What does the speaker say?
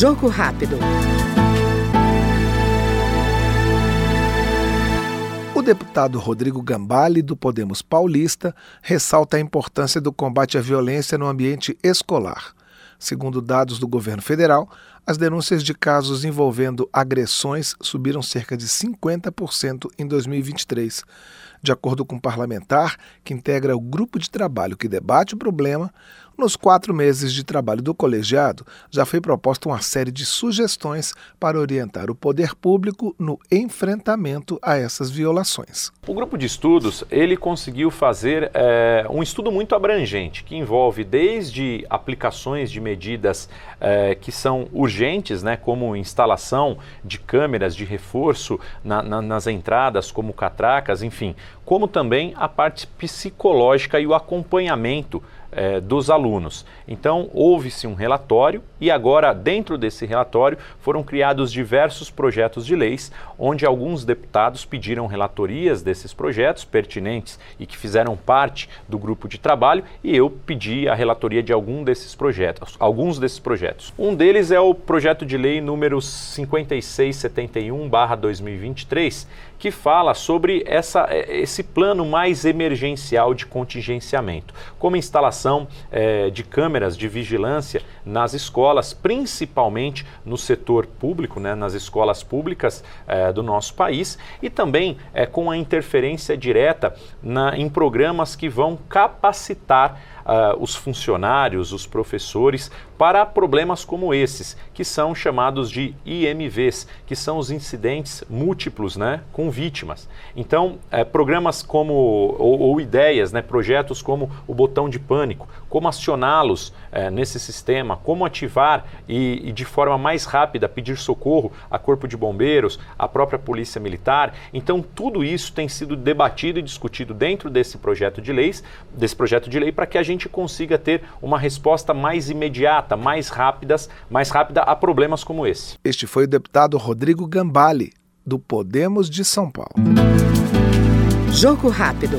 Jogo rápido. O deputado Rodrigo Gambale, do Podemos Paulista, ressalta a importância do combate à violência no ambiente escolar. Segundo dados do governo federal, as denúncias de casos envolvendo agressões subiram cerca de 50% em 2023. De acordo com um parlamentar que integra o grupo de trabalho que debate o problema, nos quatro meses de trabalho do colegiado, já foi proposta uma série de sugestões para orientar o poder público no enfrentamento a essas violações. O grupo de estudos ele conseguiu fazer é, um estudo muito abrangente que envolve desde aplicações de medidas é, que são urgentes, né, como instalação de câmeras de reforço na, na, nas entradas, como catracas, enfim, como também a parte psicológica e o acompanhamento é, dos alunos. Então, houve-se um relatório e agora, dentro desse relatório, foram criados diversos projetos de leis, onde alguns deputados pediram relatorias desses projetos pertinentes e que fizeram parte do grupo de trabalho, e eu pedi a relatoria de algum desses projetos, alguns desses projetos. Um deles é o projeto de lei número 5671/2023, que fala sobre essa, esse plano mais emergencial de contingenciamento, como instalação é, de câmeras de vigilância nas escolas, principalmente no setor público, né, nas escolas públicas é, do nosso país, e também é, com a interferência direta na, em programas que vão capacitar uh, os funcionários, os professores, para problemas como esses, que são chamados de IMVs, que são os incidentes múltiplos né, com vítimas. Então, eh, programas como, ou, ou, ideias, né, projetos como o botão de pânico, como acioná-los eh, nesse sistema, como ativar e, e, de forma mais rápida pedir socorro a Corpo de Bombeiros, a própria Polícia Militar. Então, tudo isso tem sido debatido e discutido dentro desse projeto de leis, desse projeto de lei, para que a gente consiga ter uma resposta mais imediata, mais rápidas, mais rápida a problemas como esse. Este foi o deputado Rodrigo Gambale, do Podemos de São Paulo. Jogo rápido.